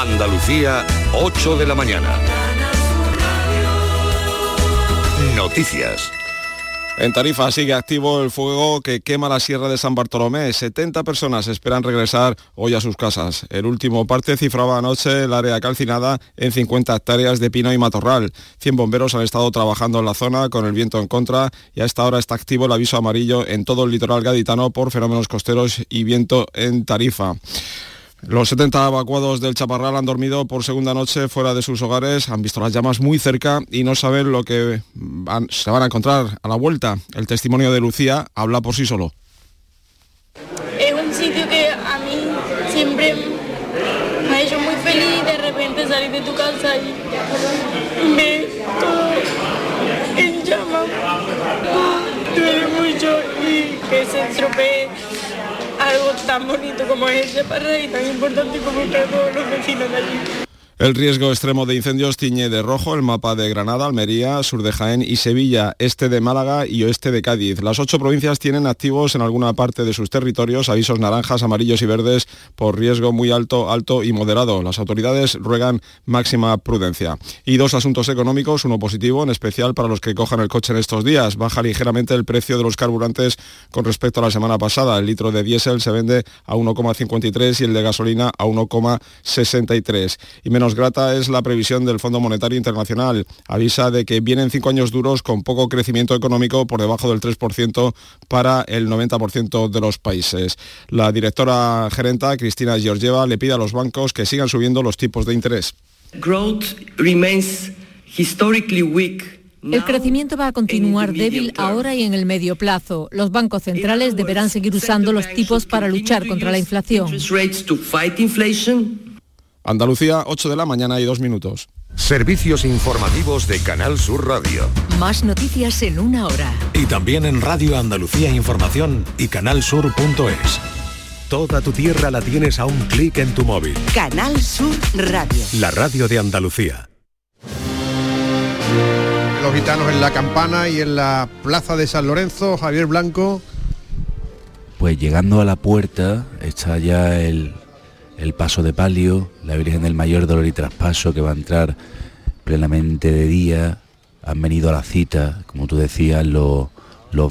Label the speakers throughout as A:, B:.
A: Andalucía, 8 de la mañana. Noticias.
B: En Tarifa sigue activo el fuego que quema la Sierra de San Bartolomé. 70 personas esperan regresar hoy a sus casas. El último parte cifraba anoche el área calcinada en 50 hectáreas de pino y matorral. 100 bomberos han estado trabajando en la zona con el viento en contra y a esta hora está activo el aviso amarillo en todo el litoral gaditano por fenómenos costeros y viento en Tarifa. Los 70 evacuados del Chaparral han dormido por segunda noche fuera de sus hogares, han visto las llamas muy cerca y no saben lo que se van a encontrar a la vuelta. El testimonio de Lucía habla por sí solo.
C: Es un sitio que a mí siempre me ha hecho muy feliz de repente salir de tu casa y ver todo en llamas. Duele mucho y que se estropee algo tan bonito como es ese y tan importante como todos los vecinos allí.
B: El riesgo extremo de incendios tiñe de rojo el mapa de Granada, Almería, sur de Jaén y Sevilla, este de Málaga y oeste de Cádiz. Las ocho provincias tienen activos en alguna parte de sus territorios avisos naranjas, amarillos y verdes por riesgo muy alto, alto y moderado. Las autoridades ruegan máxima prudencia. Y dos asuntos económicos, uno positivo, en especial para los que cojan el coche en estos días. Baja ligeramente el precio de los carburantes con respecto a la semana pasada. El litro de diésel se vende a 1,53 y el de gasolina a 1,63. Y menos grata es la previsión del Fondo Monetario Internacional. Avisa de que vienen cinco años duros con poco crecimiento económico por debajo del 3% para el 90% de los países. La directora gerenta, Cristina Georgieva, le pide a los bancos que sigan subiendo los tipos de interés.
D: El crecimiento va a continuar débil ahora y en el medio plazo. Los bancos centrales deberán seguir usando los tipos para luchar contra la inflación.
B: Andalucía, 8 de la mañana y 2 minutos.
A: Servicios informativos de Canal Sur Radio.
E: Más noticias en una hora.
F: Y también en Radio Andalucía Información y canalsur.es. Toda tu tierra la tienes a un clic en tu móvil.
E: Canal Sur Radio.
F: La radio de Andalucía.
G: Los gitanos en la campana y en la plaza de San Lorenzo, Javier Blanco.
H: Pues llegando a la puerta está ya el el paso de palio, la Virgen del Mayor Dolor y Traspaso que va a entrar plenamente de día, han venido a la cita, como tú decías, los,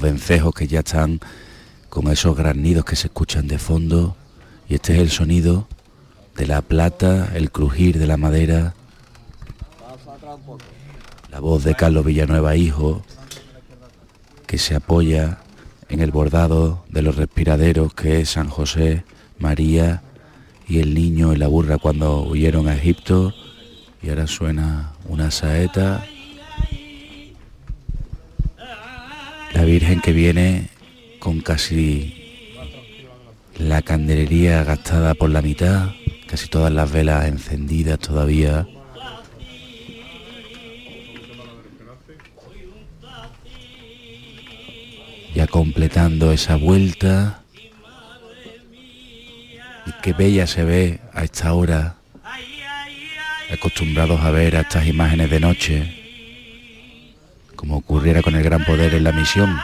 H: vencejos que ya están con esos granidos que se escuchan de fondo y este es el sonido de la plata, el crujir de la madera, la voz de Carlos Villanueva Hijo, que se apoya en el bordado de los respiraderos que es San José, María y el niño y la burra cuando huyeron a Egipto y ahora suena una saeta. La Virgen que viene con casi la candelería gastada por la mitad, casi todas las velas encendidas todavía. Ya completando esa vuelta qué bella se ve a esta hora, acostumbrados a ver a estas imágenes de noche, como ocurriera con el gran poder en la misión.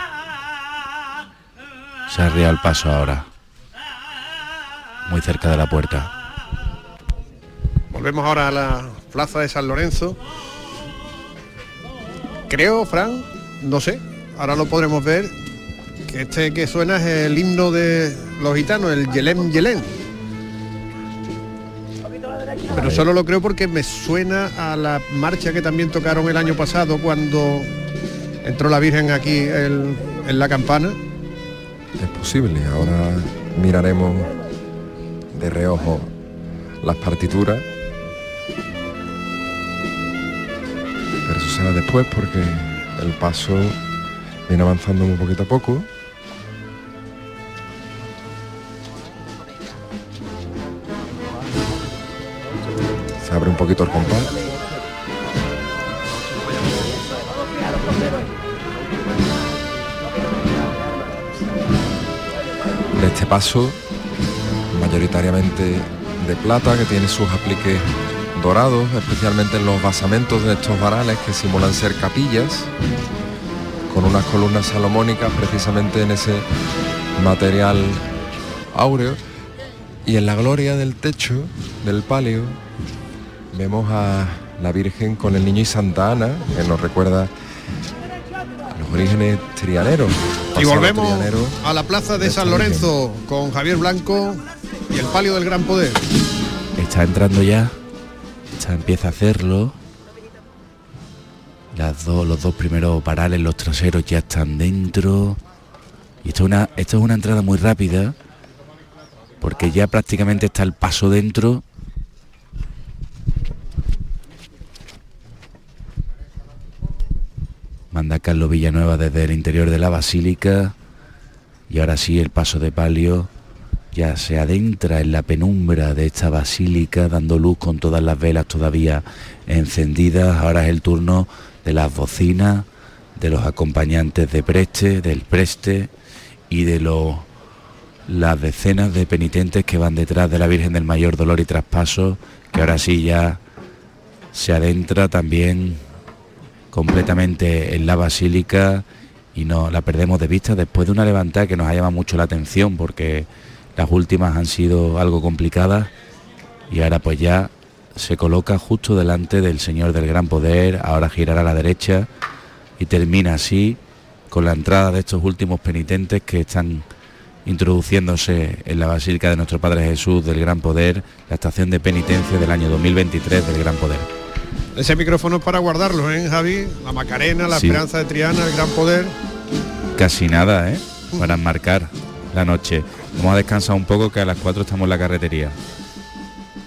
H: Se arrea el paso ahora, muy cerca de la puerta.
G: Volvemos ahora a la plaza de San Lorenzo. Creo, Fran, no sé, ahora lo podremos ver, que este que suena es el himno de los gitanos, el Yelem Yelem pero solo lo creo porque me suena a la marcha que también tocaron el año pasado cuando entró la Virgen aquí en la campana.
I: Es posible, ahora miraremos de reojo las partituras. Pero eso será después porque el paso viene avanzando un poquito a poco. Poquito el compás. De este paso, mayoritariamente de plata, que tiene sus apliques dorados, especialmente en los basamentos de estos varales que simulan ser capillas, con unas columnas salomónicas precisamente en ese material áureo. Y en la gloria del techo, del palio, Vemos a la Virgen con el niño y Santa Ana, que nos recuerda a los orígenes trianeros.
G: Y volvemos
I: trianero
G: a la plaza de
I: de
G: San
I: Virgen.
G: Lorenzo con Javier Blanco y el palio del gran poder.
H: Está entrando ya. Está, empieza a hacerlo. Las dos, los dos primeros parales, los traseros ya están dentro. Y esto es una, esto es una entrada muy rápida. Porque ya prácticamente está el paso dentro. Manda Carlos Villanueva desde el interior de la basílica. Y ahora sí el paso de palio ya se adentra en la penumbra de esta basílica, dando luz con todas las velas todavía encendidas. Ahora es el turno de las bocinas, de los acompañantes de preste, del preste y de las decenas de penitentes que van detrás de la Virgen del Mayor Dolor y Traspaso, que ahora sí ya se adentra también completamente en la basílica y no la perdemos de vista después de una levantada que nos ha llamado mucho la atención porque las últimas han sido algo complicadas y ahora pues ya se coloca justo delante del Señor del Gran Poder, ahora girará a la derecha y termina así con la entrada de estos últimos penitentes que están introduciéndose en la Basílica de nuestro Padre Jesús del Gran Poder, la estación de penitencia del año 2023 del Gran Poder.
G: Ese micrófono es para guardarlo, ¿eh, Javi? La Macarena, la
H: Sí.
G: Esperanza de Triana, el gran poder.
H: Casi nada, ¿eh? Para enmarcar la noche. Vamos a descansar un poco que a las 4 estamos en la carretería.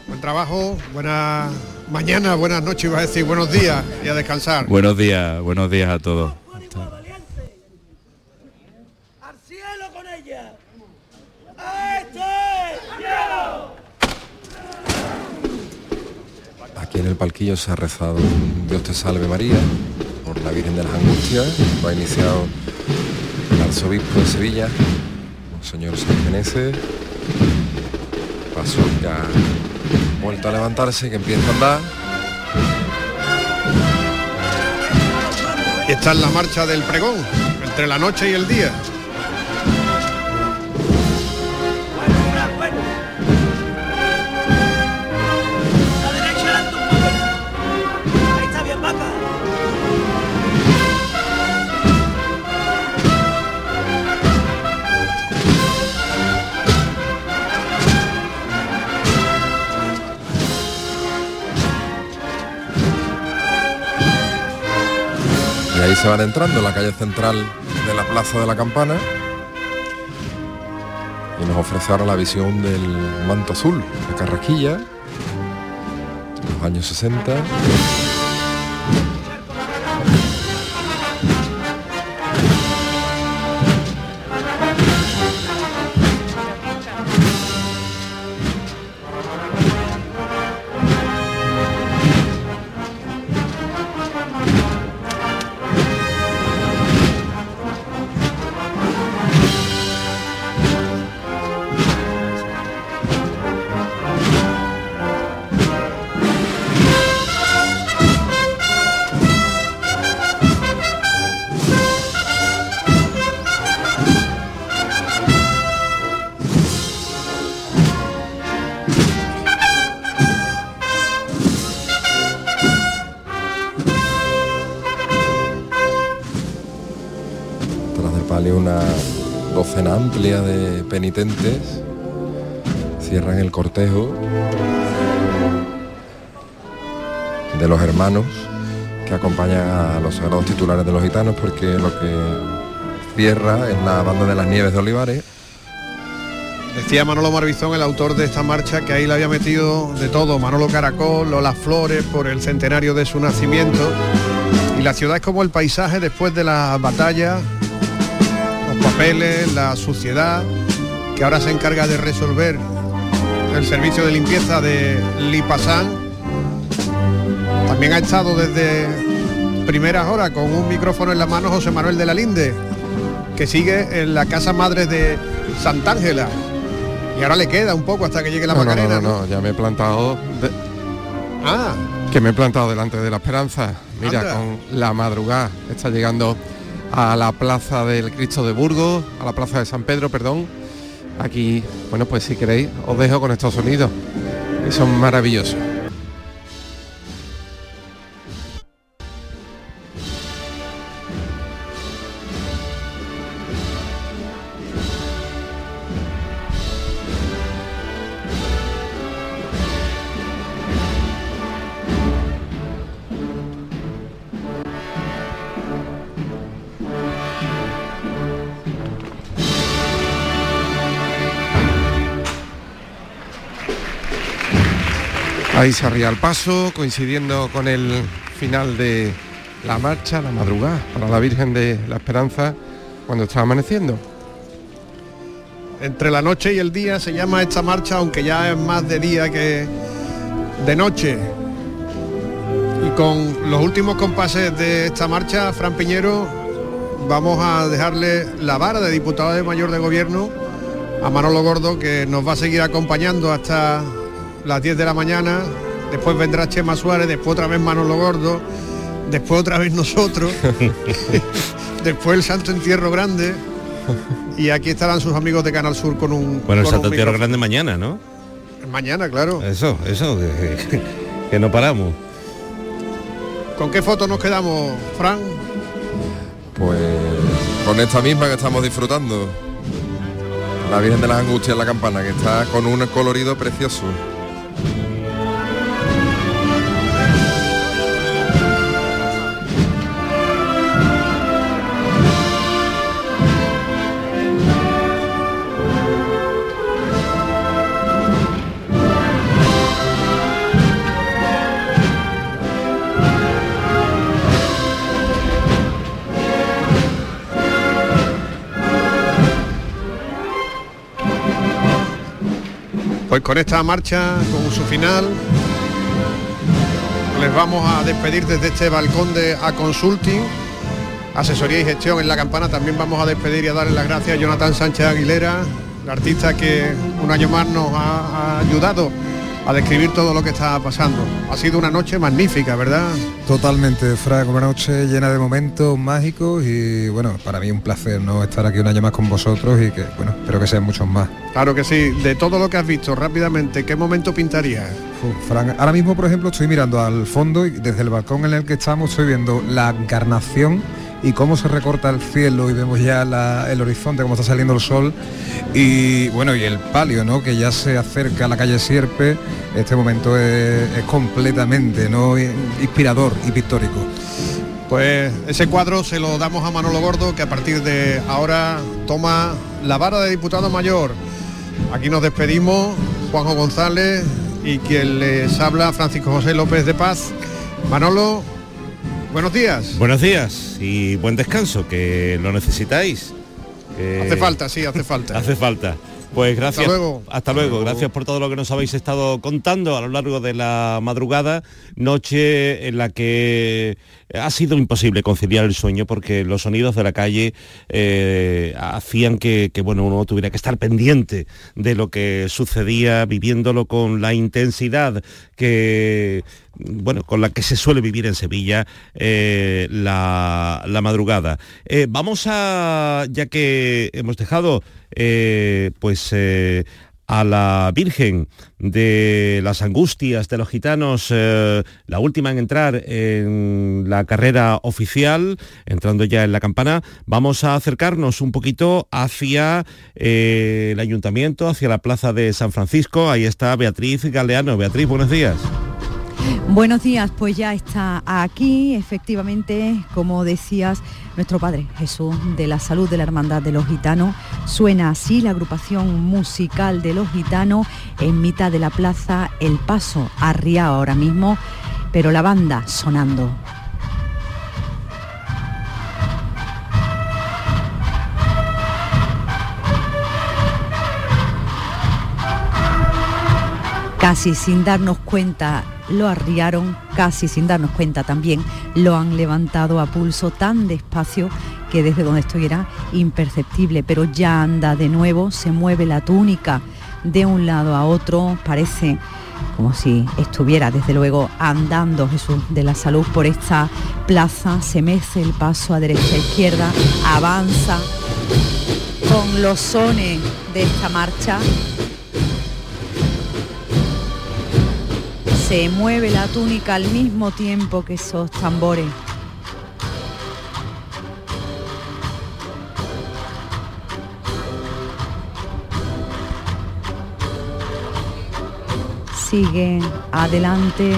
G: Buen trabajo, buena mañana, buenas noches, iba a decir buenos días y a descansar.
H: Buenos días, buenos días a todos.
I: En el palquillo se ha rezado Dios te salve María por la Virgen de las Angustias. Lo ha iniciado el arzobispo de Sevilla, Monseñor Sangenese. Paso que ha vuelto a levantarse, que empieza a andar.
G: Está en la marcha del pregón, entre la noche y el día.
I: Se van entrando en la calle central de la Plaza de la Campana. Y nos ofrece ahora la visión del manto azul de Carraquilla, de los años 60. Penitentes cierran el cortejo de los hermanos que acompañan a los sagrados titulares de los gitanos porque lo que cierra es la banda de las nieves de Olivares
G: Decía Manolo Marbizón, el autor de esta marcha, que ahí le había metido de todo, Manolo Caracol, Lola Flores, por el centenario de su nacimiento. Y la ciudad es como el paisaje después de las batallas, los papeles, la suciedad, que ahora se encarga de resolver el servicio de limpieza de Lipasán. También ha estado desde primeras horas con un micrófono en la mano José Manuel de la Linde, que sigue en la casa madre de Sant'Ángela. Y ahora le queda un poco hasta que llegue la
J: no, no,
G: Macarena.
J: no, no, ya me he plantado, de-
G: Ah,
J: que me he plantado delante de la Esperanza. Mira,
G: Anda.
J: con la madrugada está llegando a la plaza del Cristo de Burgos, a la plaza de San Pedro, perdón. Aquí, bueno, pues si queréis, os dejo con estos sonidos, que son maravillosos. Ahí se arría el paso, coincidiendo con el final de la marcha, la madrugada, para la Virgen de la Esperanza, cuando está amaneciendo.
G: Entre la noche y el día se llama esta marcha, aunque ya es más de día que de noche. Y con los últimos compases de esta marcha, Fran Piñero, vamos a dejarle la vara de diputado de mayor de gobierno a Manolo Gordo, que nos va a seguir acompañando hasta las 10 de la mañana. Después vendrá Chema Suárez, después otra vez Manolo Gordo, después otra vez nosotros, después el Santo Entierro Grande. Y aquí estarán sus amigos de Canal Sur con un.
K: Bueno, el Santo Entierro. Grande mañana, ¿no?
G: Mañana, claro.
K: Eso, eso, que, que no paramos.
G: ¿Con qué foto nos quedamos, Fran?
I: Pues con esta misma que estamos disfrutando. La Virgen de las Angustias en la campana, que está con un colorido precioso.
G: Con esta marcha, con su final, les vamos a despedir desde este balcón de A Consulting, asesoría y gestión en la campana. También vamos a despedir y a darle las gracias a Jonathan Sánchez Aguilera, el artista que un año más nos ha, ha ayudado a describir todo lo que está pasando. Ha sido una noche magnífica, ¿verdad?
L: Totalmente, Frank, una noche llena de momentos mágicos y bueno, para mí un placer no estar aquí un año más con vosotros y que bueno, espero que sean muchos más.
G: Claro que sí. De todo lo que has visto rápidamente, ¿qué momento pintarías?
L: Fran, ahora mismo, por ejemplo, estoy mirando al fondo y desde el balcón en el que estamos estoy viendo la encarnación y cómo se recorta el cielo y vemos ya el horizonte, cómo está saliendo el sol y bueno, y el palio, ¿no? Que ya se acerca a la calle Sierpe. Este momento es, es completamente ¿no? inspirador y pictórico.
G: Pues ese cuadro se lo damos a Manolo Gordo, que a partir de ahora toma la vara de diputado mayor. Aquí nos despedimos, Juanjo González y quien les habla, Francisco José López de Paz. Manolo, buenos días.
K: Buenos días y buen descanso, que lo necesitáis.
G: Hace falta, sí, hace falta.
K: Hace falta. Pues gracias.
G: Hasta luego.
K: Hasta luego. Gracias por todo lo que nos habéis estado contando a lo largo de la madrugada, noche en la que ha sido imposible conciliar el sueño porque los sonidos de la calle eh, hacían que, que, bueno uno tuviera que estar pendiente de lo que sucedía, viviéndolo con la intensidad que bueno, con la que se suele vivir en Sevilla eh, la, madrugada. Eh, vamos a, ya que hemos dejado eh, pues a la Virgen de las Angustias de los Gitanos, la última en entrar en la carrera oficial, entrando ya en la campana, vamos a acercarnos un poquito hacia el ayuntamiento, hacia la plaza de San Francisco. Ahí está Beatriz Galeano. Beatriz, buenos días.
M: Buenos días, pues ya está aquí, efectivamente, como decías, nuestro Padre Jesús de la Salud de la Hermandad de los Gitanos. Suena así la agrupación musical de los gitanos en mitad de la plaza El Paso, arriba ahora mismo, pero la banda sonando. Casi sin darnos cuenta lo arriaron, casi sin darnos cuenta también lo han levantado a pulso tan despacio que desde donde estoy era imperceptible, pero ya anda de nuevo, se mueve la túnica de un lado a otro, parece como si estuviera desde luego andando Jesús de la Salud por esta plaza, se mece el paso a derecha e izquierda, avanza con los sones de esta marcha se mueve la túnica al mismo tiempo que esos tambores. Sigue adelante,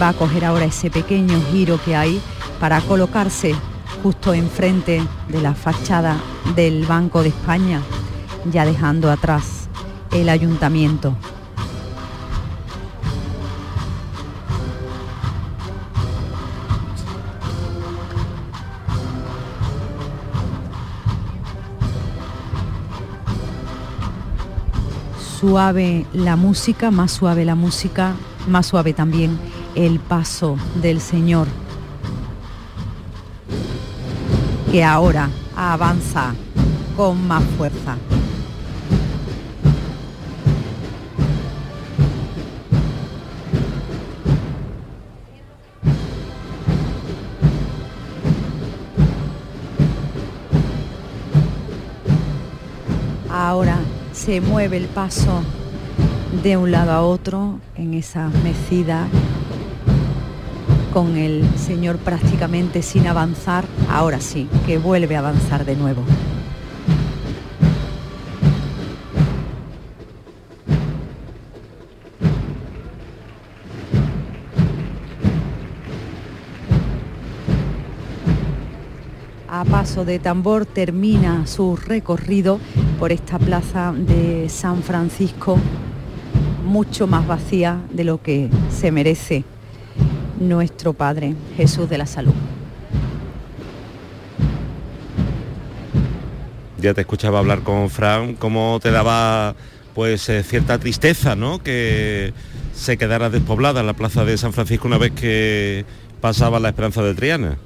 M: va a coger ahora ese pequeño giro que hay para colocarse justo enfrente de la fachada del Banco de España, ya dejando atrás el ayuntamiento. Suave la música, más suave la música, más suave también el paso del Señor, que ahora avanza con más fuerza. Se mueve el paso de un lado a otro en esa mecida con el Señor prácticamente sin avanzar, ahora sí, que vuelve a avanzar de nuevo. A paso de tambor termina su recorrido por esta plaza de San Francisco, mucho más vacía de lo que se merece nuestro Padre Jesús de la Salud.
K: Ya te escuchaba hablar con Fran, cómo te daba pues eh, cierta tristeza, ¿no? Que se quedara despoblada la plaza de San Francisco una vez que pasaba la esperanza de Triana.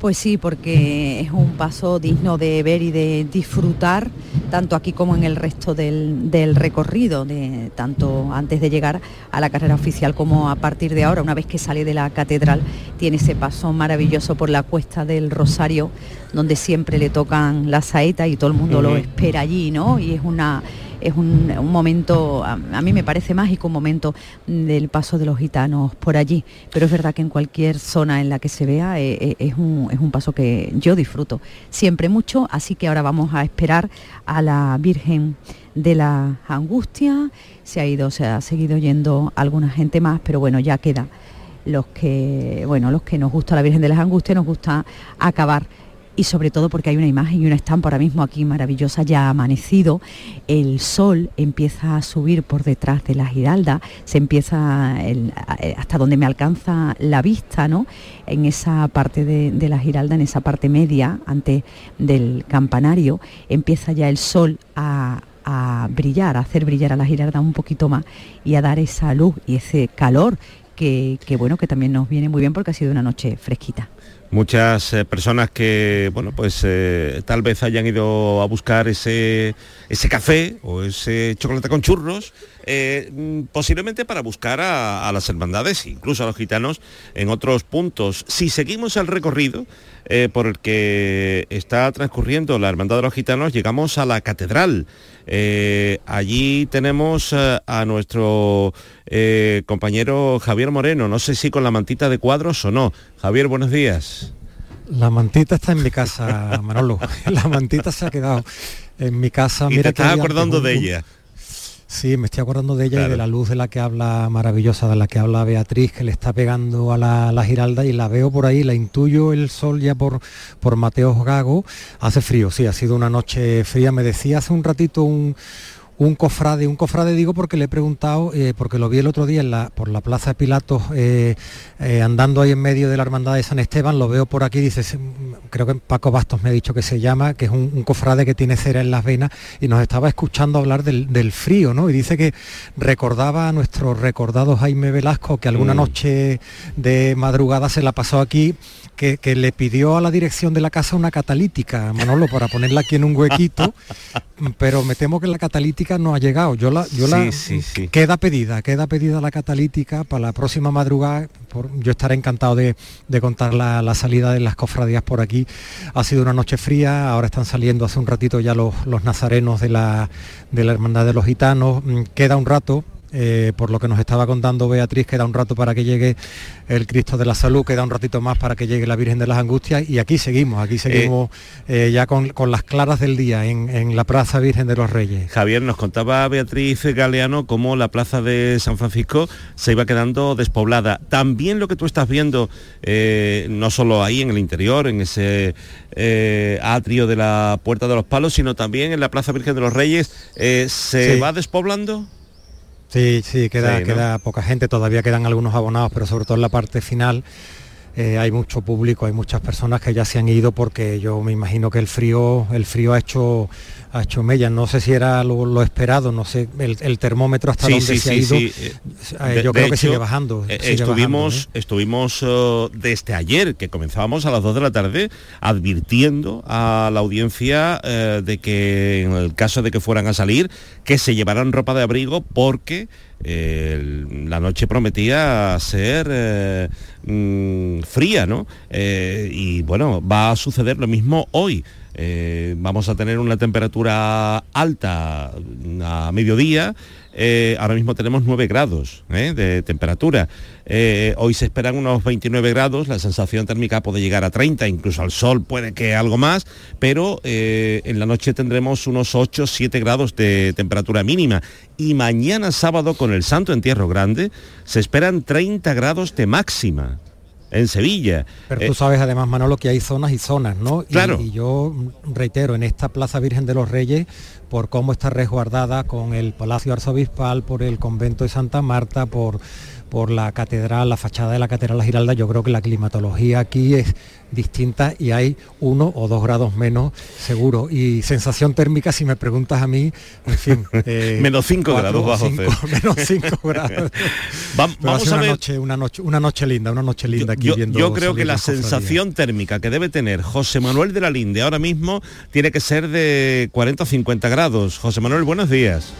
M: Pues sí, porque es un paso digno de ver y de disfrutar, tanto aquí como en el resto del, del, recorrido, de, tanto antes de llegar a la carrera oficial como a partir de ahora, una vez que sale de la catedral, tiene ese paso maravilloso por la cuesta del Rosario, donde siempre le tocan la saeta y todo el mundo uh -huh. lo espera allí, ¿no? Y es una es un, un momento, a, mí me parece mágico, un momento del paso de los gitanos por allí, pero es verdad que en cualquier zona en la que se vea eh, eh, es, un, es un paso que yo disfruto siempre mucho, así que ahora vamos a esperar a la Virgen de la Angustia, se ha ido, se ha seguido yendo alguna gente más, pero bueno, ya queda. Los que, bueno, los que nos gusta la Virgen de las Angustias, nos gusta acabar y sobre todo porque hay una imagen y una estampa ahora mismo aquí maravillosa, ya amanecido, el sol empieza a subir por detrás de la giralda, se empieza el, hasta donde me alcanza la vista, ¿no? En esa parte de, la giralda, en esa parte media, antes del campanario, empieza ya el sol a, brillar, a hacer brillar a la giralda un poquito más y a dar esa luz y ese calor que bueno, que también nos viene muy bien porque ha sido una noche fresquita
K: muchas eh, personas que bueno pues eh, tal vez hayan ido a buscar ese ese café o ese chocolate con churros eh, posiblemente para buscar a, las hermandades incluso a los gitanos en otros puntos. Si seguimos el recorrido por el que está transcurriendo la hermandad de los gitanos llegamos a la catedral eh, allí tenemos a nuestro compañero Javier Moreno no sé si con la mantita de cuadros o no Javier buenos días
N: la mantita está en mi casa, Manolo. La mantita se ha quedado en mi casa.
K: ¿Y
N: Mira
K: te estás acordando de ella?
N: Sí, me estoy acordando de ella claro. y de la luz de la que habla maravillosa, de la que habla Beatriz, que le está pegando a la, la, Giralda y la veo por ahí, la intuyo el sol ya por, por Mateos Gago. Hace frío, sí, ha sido una noche fría. Me decía hace un ratito un, un cofrade, un cofrade digo porque le he preguntado, eh, porque lo vi el otro día en la, por la Plaza de Pilatos, eh, eh, andando ahí en medio de la Hermandad de San Esteban, lo veo por aquí, dice, creo que Paco Bastos me ha dicho que se llama, que es un, un cofrade que tiene cera en las venas y nos estaba escuchando hablar del, del, frío, ¿no? Y dice que recordaba a nuestro recordado Jaime Velasco que alguna mm. noche de madrugada se la pasó aquí que, que, le pidió a la dirección de la casa una catalítica, Manolo, para ponerla aquí en un huequito, pero me temo que la catalítica no ha llegado. Yo la, yo
K: sí,
N: la
K: sí, sí.
N: queda pedida, queda pedida la catalítica para la próxima madrugada. Por, yo estaré encantado de, de contar la, la, salida de las cofradías por aquí. Ha sido una noche fría, ahora están saliendo hace un ratito ya los, los nazarenos de la, de la Hermandad de los Gitanos. Mm, queda un rato, eh, por lo que nos estaba contando Beatriz, queda un rato para que llegue el Cristo de la Salud, queda un ratito más para que llegue la Virgen de las Angustias y aquí seguimos, aquí seguimos eh, eh, ya con, con, las claras del día en, en, la Plaza Virgen de los Reyes.
K: Javier, nos contaba Beatriz Galeano cómo la Plaza de San Francisco se iba quedando despoblada. También lo que tú estás viendo, eh, no solo ahí en el interior, en ese atrio de la Puerta de los Palos, sino también en la Plaza Virgen de los Reyes, ¿se sí. va despoblando?
N: Sí, sí, queda, sí, ¿no? queda poca gente, todavía quedan algunos abonados, pero sobre todo en la parte final eh, hay mucho público, hay muchas personas que ya se han ido porque yo me imagino que el frío, el frío ha hecho ha hecho mella. No sé si era lo, esperado, no sé, el, termómetro hasta donde se ha ido. Eh, yo creo que sigue bajando.
K: Eh, estuvimos, estuvimos desde ayer, que comenzábamos a las 2 de la tarde, advirtiendo a la audiencia de que en el caso de que fueran a salir, que se llevaran ropa de abrigo porque la noche prometía ser mm, fría, ¿no? y bueno, va a suceder lo mismo hoy. Eh, vamos a tener una temperatura alta a mediodía. Eh, ahora mismo tenemos 9 grados eh, de temperatura. hoy se esperan unos 29 grados, la sensación térmica puede llegar a 30, incluso al sol puede que algo más, pero en la noche tendremos unos 8, 7 grados de temperatura mínima. Y mañana sábado con el Santo Entierro Grande se esperan 30 grados de máxima en Sevilla.
N: Pero tú eh, sabes además, Manolo, que hay zonas y zonas, ¿no?
K: Claro.
N: Y, yo reitero, en esta Plaza Virgen de los Reyes, por cómo está resguardada con el Palacio Arzobispal, por el convento de Santa Marta, por por la catedral, la fachada de la catedral La Giralda, yo creo que la climatología aquí es distinta y hay uno o dos grados menos seguro. Y sensación térmica, si me preguntas a mí, en fin.
K: Eh, menos cinco grados bajo cero.
N: Menos cinco grados. vamos a una noche, una noche, una noche linda, una noche linda aquí
K: yo,
N: viendo.
K: Yo creo que la sensación térmica que debe tener José Manuel de la Linde ahora mismo tiene que ser de 40 o 50 grados. José Manuel, buenos días.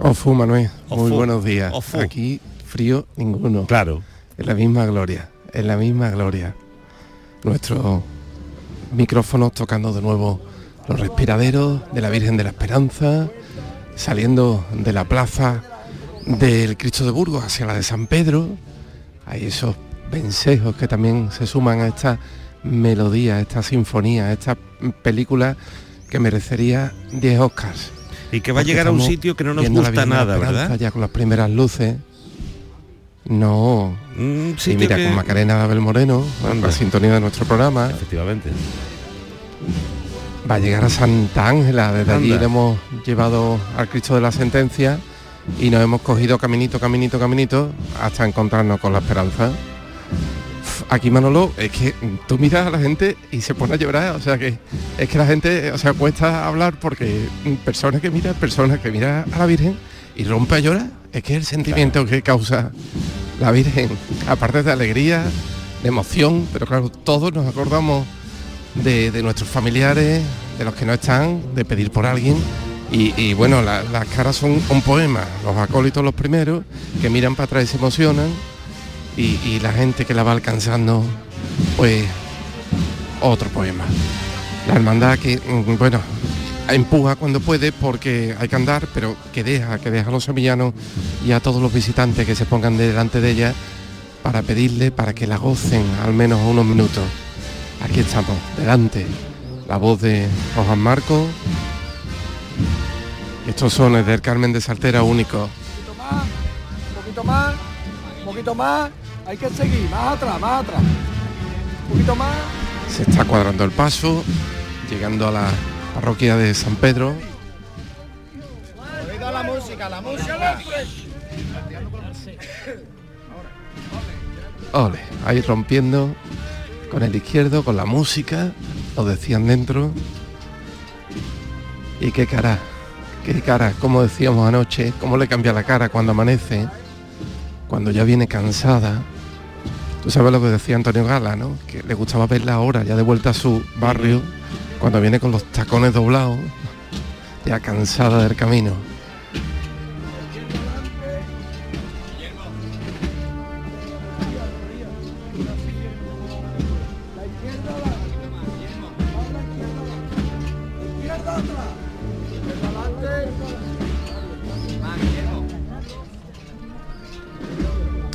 J: Ofu, Manuel. Muy buenos días. Aquí frío ninguno.
K: Claro.
J: En la misma gloria, en la misma gloria. Nuestros micrófonos tocando de nuevo los respiraderos de la Virgen de la Esperanza, saliendo de la plaza del Cristo de Burgos hacia la de San Pedro. Hay esos vencejos que también se suman a esta melodía, a esta sinfonía, a esta película que merecería 10 Oscars
K: y que va a llegar a un sitio que no nos gusta nada, ¿verdad?
J: Ya con las primeras luces. No. sí, mira, con Macarena Abel Moreno, la sintonía de nuestro programa.
K: Efectivamente.
J: Va a llegar a Santa Ángela, desde allí le hemos llevado al Cristo de la Sentencia y nos hemos cogido caminito, caminito, caminito hasta encontrarnos con la esperanza aquí Manolo, es que tú miras a la gente y se pone a llorar, o sea que es que la gente, o sea, cuesta hablar porque personas que miran, personas que miran a la Virgen y rompe a llorar, es que el sentimiento que causa la Virgen, aparte de alegría, de emoción, pero claro, todos nos acordamos de, nuestros familiares, de los que no están, de pedir por alguien. Y, bueno, las caras son un poema, los acólitos los primeros, que miran para atrás y se emocionan, y, la gente que la va alcanzando, pues otro poema. La hermandad que, mm, bueno, empuja cuando puede porque hay que andar, pero que deja, que deja a los sevillanos y a todos los visitantes que se pongan delante de ella para pedirle para que la gocen al menos unos minutos. Aquí estamos, delante, la voz de Juan Marco. Estos sones del Carmen de Saltera único.
O: Un poquito más, un poquito más, un poquito más. Hay que seguir, más atrás, más atrás. Un poquito más.
J: Se está cuadrando el paso, llegando a la parroquia de San Pedro.
O: la música, la música.
J: Ole, ahí rompiendo con el izquierdo, con la música, lo decían dentro. Y qué cara, qué cara, como decíamos anoche, cómo le cambia la cara cuando amanece, cuando ya viene cansada, Tú sabes lo que decía Antonio Gala, ¿no? Que le gustaba verla ahora, ya de vuelta a su barrio, cuando viene con los tacones doblados, ya cansada del camino.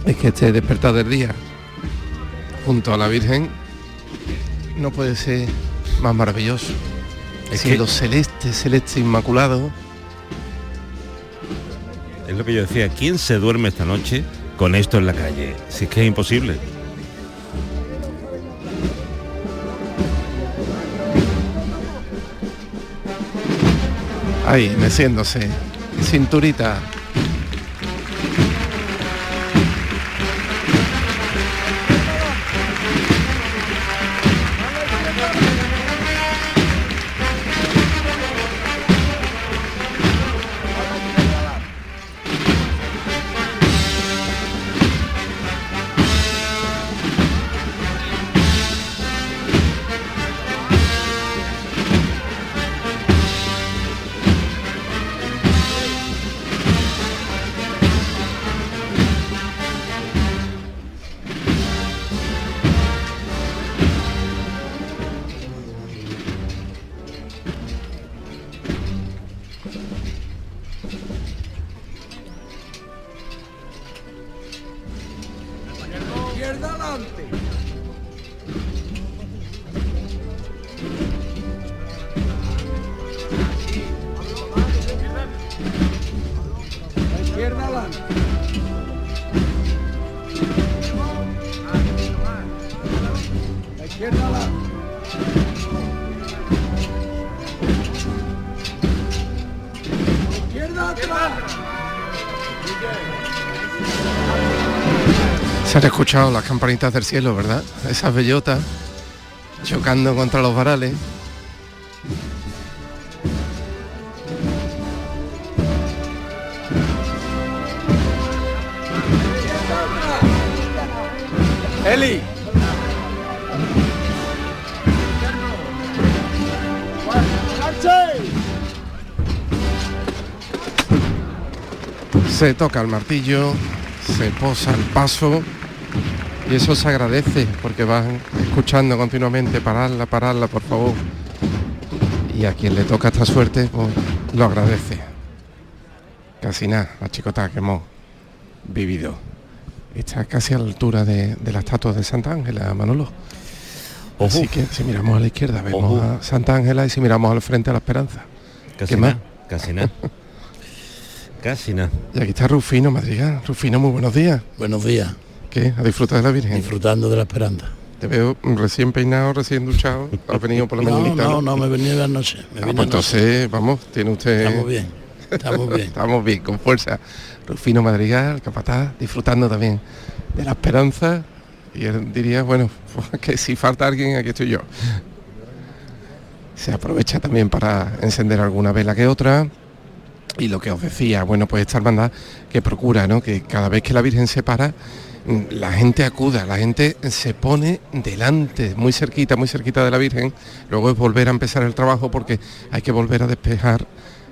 J: Es que este despertar del día junto a la Virgen no puede ser más maravilloso. Es que... lo celeste, celeste inmaculado.
K: Es lo que yo decía, ¿quién se duerme esta noche con esto en la calle? Si es que es imposible.
J: Ahí, meciéndose. Cinturita.
O: Izquierda adelante.
J: Escuchado las campanitas del cielo, ¿verdad? Esas bellotas chocando contra los varales.
O: Eli.
J: Se toca el martillo, se posa el paso y eso se agradece porque van escuchando continuamente, pararla, pararla, por favor. Y a quien le toca esta suerte, pues lo agradece. Casi nada, la chicota que hemos vivido. Está casi a la altura de, de la estatua de Santa Ángela, Manolo. Así que si miramos a la izquierda vemos
K: Ojo.
J: a Santa Ángela y si miramos al frente a la Esperanza.
K: Casi nada, casi nada. Casi nada.
J: Y aquí está Rufino Madrigal. Rufino, muy buenos días.
P: Buenos días.
J: ¿Qué? ¿A disfrutar de la Virgen?
P: Disfrutando de la esperanza.
J: Te veo recién peinado, recién duchado. Has venido por la
P: No,
J: mañanita.
P: no, no, me venía de anoche. Me
J: Ah, pues entonces, vamos, tiene usted...
P: Estamos bien, estamos bien.
J: Estamos bien, con fuerza. Rufino Madrigal, capataz, disfrutando también de la esperanza. Y él diría, bueno, pues, que si falta alguien, aquí estoy yo. Se aprovecha también para encender alguna vela que otra. Y lo que os decía, bueno, pues esta hermandad que procura, ¿no? Que cada vez que la Virgen se para, la gente acuda, la gente se pone delante, muy cerquita, muy cerquita de la Virgen. Luego es volver a empezar el trabajo porque hay que volver a despejar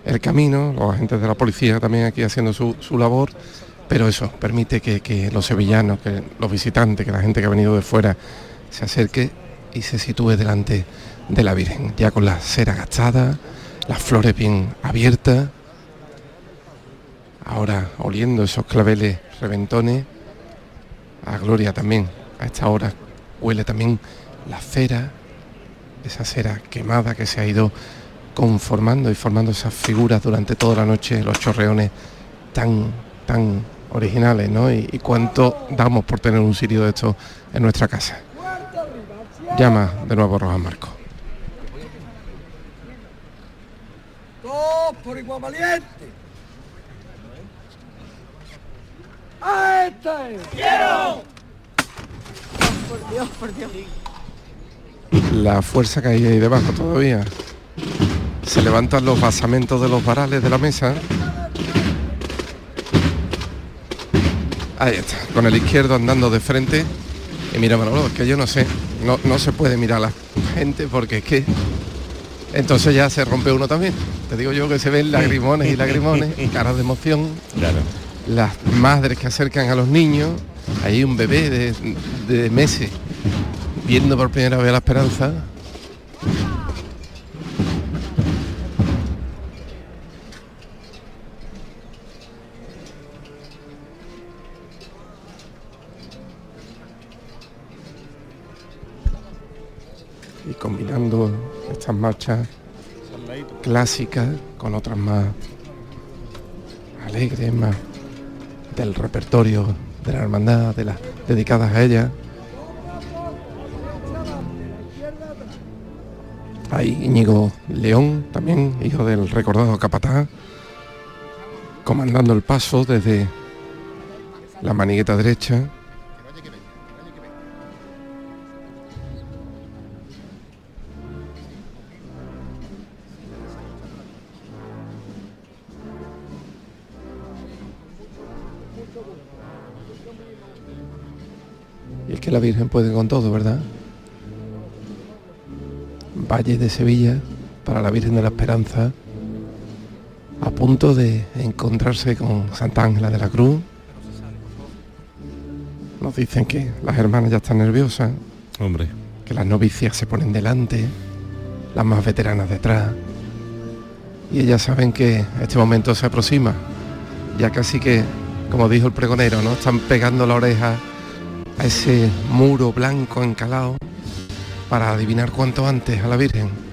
J: el camino, los agentes de la policía también aquí haciendo su, su labor, pero eso permite que, que los sevillanos, que los visitantes, que la gente que ha venido de fuera se acerque y se sitúe delante de la Virgen, ya con la cera agachada, las flores bien abiertas, ahora oliendo esos claveles reventones, a Gloria también, a esta hora huele también la cera, esa cera quemada que se ha ido conformando y formando esas figuras durante toda la noche, los chorreones tan, tan originales, ¿no? Y, cuánto damos por tener un sirio de estos en nuestra casa. Llama de nuevo Rojas Marco.
O: Por. ¡A esta es! ¡Quiero! Por Dios, por Dios.
J: La fuerza que hay ahí debajo todavía. Se levantan los basamentos de los varales de la mesa. Ahí está, con el izquierdo andando de frente. Y mira Manolo, es que yo no sé, no, no se puede mirar a la gente porque es que entonces ya se rompe uno también. Te digo yo que se ven lagrimones y lagrimones, caras de emoción.
K: Claro.
J: Las madres que acercan a los niños, hay un bebé de, de meses viendo por primera vez la esperanza. Y combinando estas marchas clásicas con otras más alegres, más del repertorio de la hermandad, de dedicadas a ella. Hay Íñigo León, también hijo del recordado capataz, comandando el paso desde la manigueta derecha. La Virgen puede con todo, ¿verdad? Valle de Sevilla para la Virgen de la Esperanza, a punto de encontrarse con Santa Ángela de la Cruz. Nos dicen que las hermanas ya están nerviosas,
K: Hombre.
J: que las novicias se ponen delante, las más veteranas detrás. Y ellas saben que este momento se aproxima. Ya casi que, como dijo el pregonero, ¿no? Están pegando la oreja a ese muro blanco encalado para adivinar cuanto antes a la Virgen.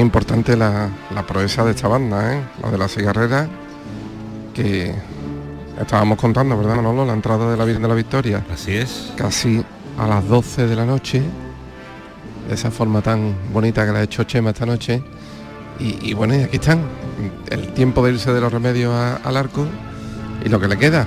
J: Importante la, la proeza de esta banda, ¿eh? la de la cigarrera, que estábamos contando, ¿verdad, Manolo? La entrada de la Virgen de la Victoria.
K: Así es.
J: Casi a las 12 de la noche, de esa forma tan bonita que la ha hecho Chema esta noche. Y, y bueno, y aquí están, el tiempo de irse de los remedios a- al arco y lo que le queda.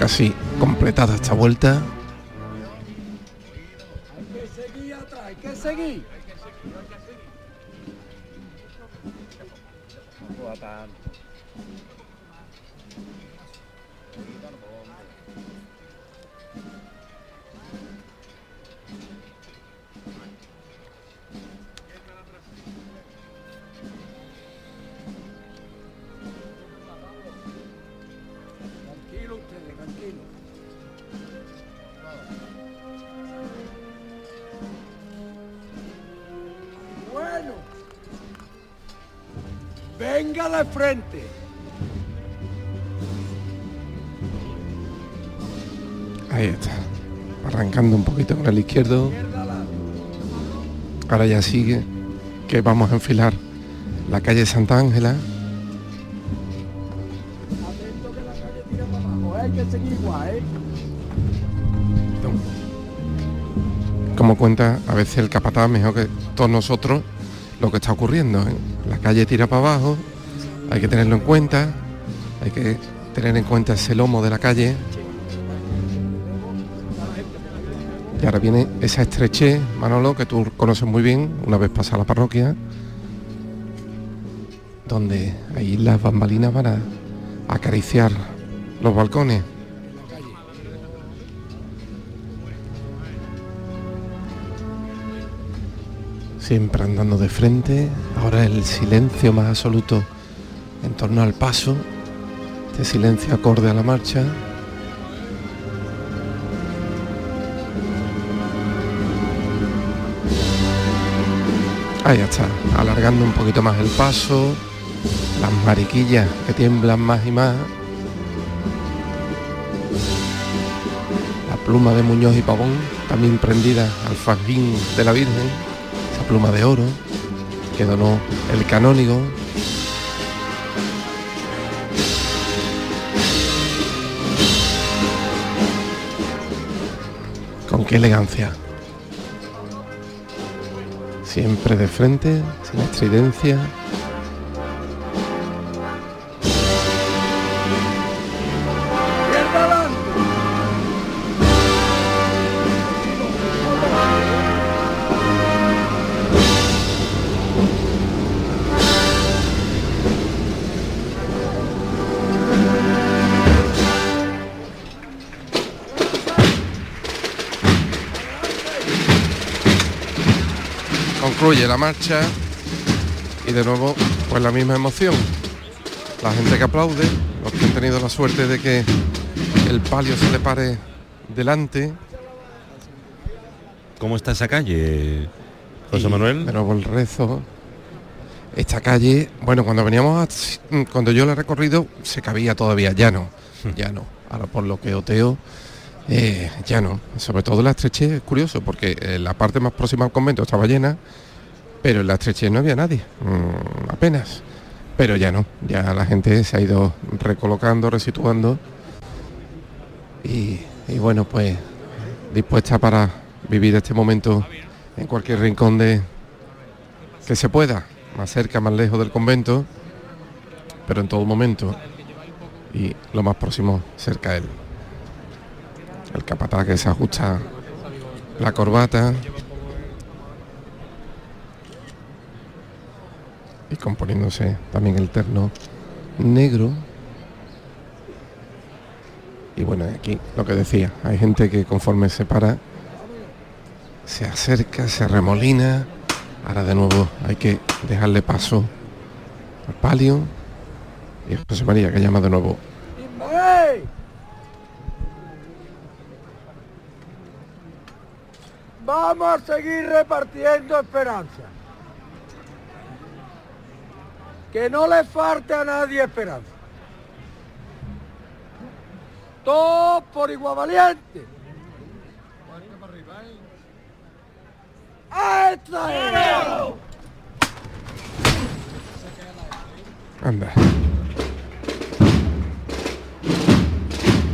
J: Casi completada esta vuelta. Izquierdo. Ahora ya sigue. Que vamos a enfilar la calle Santa Ángela. Como cuenta a veces el capataz mejor que todos nosotros lo que está ocurriendo. ¿eh? La calle tira para abajo. Hay que tenerlo en cuenta. Hay que tener en cuenta ese lomo de la calle. Y ahora viene esa estrechez, Manolo, que tú conoces muy bien, una vez pasada la parroquia, donde ahí las bambalinas van a acariciar los balcones. Siempre andando de frente, ahora el silencio más absoluto en torno al paso, este silencio acorde a la marcha. Ahí está, alargando un poquito más el paso, las mariquillas que tiemblan más y más. La pluma de Muñoz y Pavón, también prendida al fajín de la Virgen, esa pluma de oro que donó el canónigo. Con qué elegancia. Siempre de frente, sin estridencia. Marcha y de nuevo pues la misma emoción. La gente que aplaude, los que han tenido la suerte de que el palio se le pare delante.
K: ¿Cómo está esa calle, José
J: Y
K: Manuel?
J: Nuevo el rezo. Esta calle, bueno, cuando veníamos, a- cuando yo la he recorrido, se cabía todavía, ya no, ya no. Ahora por lo que oteo, eh, ya no. Sobre todo la estrechez es curioso, porque eh, la parte más próxima al convento estaba llena, pero en la estrechez no había nadie, mm, apenas. Pero ya no, ya la gente se ha ido recolocando, resituando. Y, y bueno, pues dispuesta para vivir este momento en cualquier rincón de que se pueda, más cerca, más lejos del convento, pero en todo momento y lo más próximo cerca a él. El capataz que se ajusta la corbata y componiéndose también el terno negro. Y bueno, aquí lo que decía, hay gente que conforme se para, se acerca, se remolina. Ahora de nuevo hay que dejarle paso al palio. Y José María que llama de nuevo.
O: Vamos a seguir repartiendo esperanza. Que no le falte a nadie esperanza. Todos por igual valiente. ¡Esta es!
J: Anda.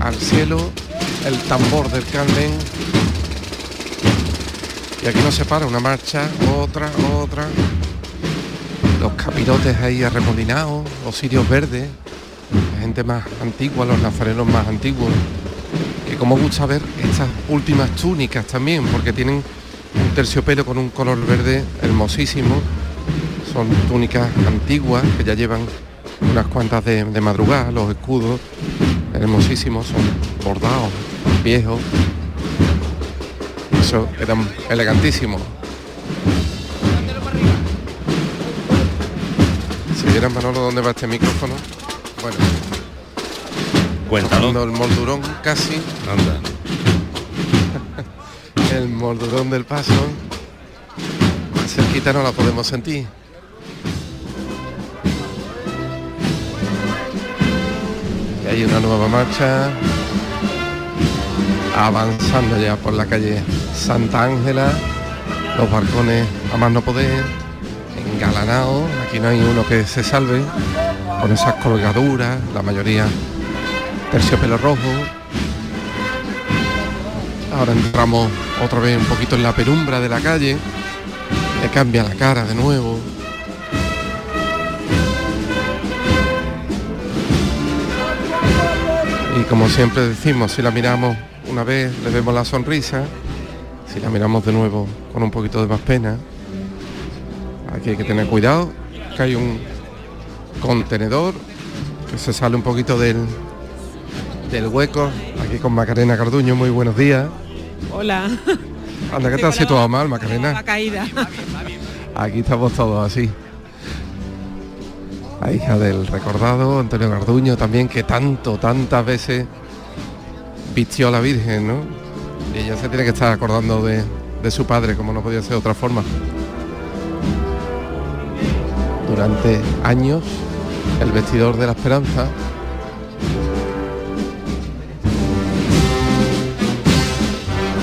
J: Al cielo el tambor del Carmen. Y aquí no se para, una marcha, otra, otra. Los capirotes ahí arremolinados, los sirios verdes, la gente más antigua, los nazarenos más antiguos. Que como gusta ver estas últimas túnicas también, porque tienen un terciopelo con un color verde hermosísimo. Son túnicas antiguas que ya llevan unas cuantas de, de madrugada, los escudos hermosísimos, son bordados, viejos. Eso eran elegantísimos. Vieran Manolo dónde va este micrófono, bueno.
K: Cuéntalo.
J: El moldurón casi.
K: Anda.
J: El moldurón del paso. Más cerquita no la podemos sentir. Y hay una nueva marcha. Avanzando ya por la calle Santa Ángela. Los balcones a más no poder. Engalanados. Aquí no hay uno que se salve. Con esas colgaduras. La mayoría terciopelo rojo. Ahora entramos otra vez un poquito en la penumbra de la calle. Le cambia la cara de nuevo. Y como siempre decimos, si la miramos una vez le vemos la sonrisa, si la miramos de nuevo con un poquito de más pena, aquí hay que tener cuidado, que hay un contenedor que se sale un poquito del, del hueco, aquí con Macarena Carduño, muy buenos días.
Q: Hola.
J: Anda, que te has situado mal, Macarena.
Q: La caída.
J: Aquí estamos todos así. La hija del recordado, Antonio Garduño también, que tanto, tantas veces vistió a la Virgen, ¿no? Y ella se tiene que estar acordando de, de su padre, como no podía ser de otra forma. Durante años, el vestidor de la esperanza.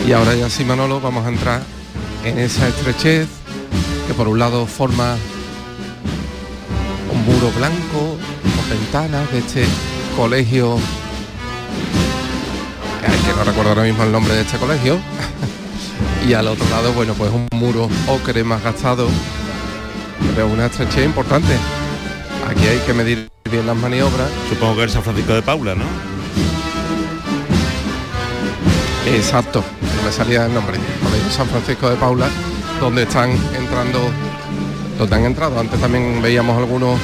J: Y ahora ya sí, Manolo, vamos a entrar en esa estrechez que por un lado forma un muro blanco con ventanas de este colegio que no recuerdo ahora mismo el nombre de este colegio y al otro lado bueno pues un muro ocre más gastado pero una estrechez importante aquí hay que medir bien las maniobras
K: Supongo que el San Francisco de Paula, ¿no?
J: Exacto, no me salía el nombre. Colegio San Francisco de Paula, donde están entrando, donde han entrado. Antes también veíamos algunos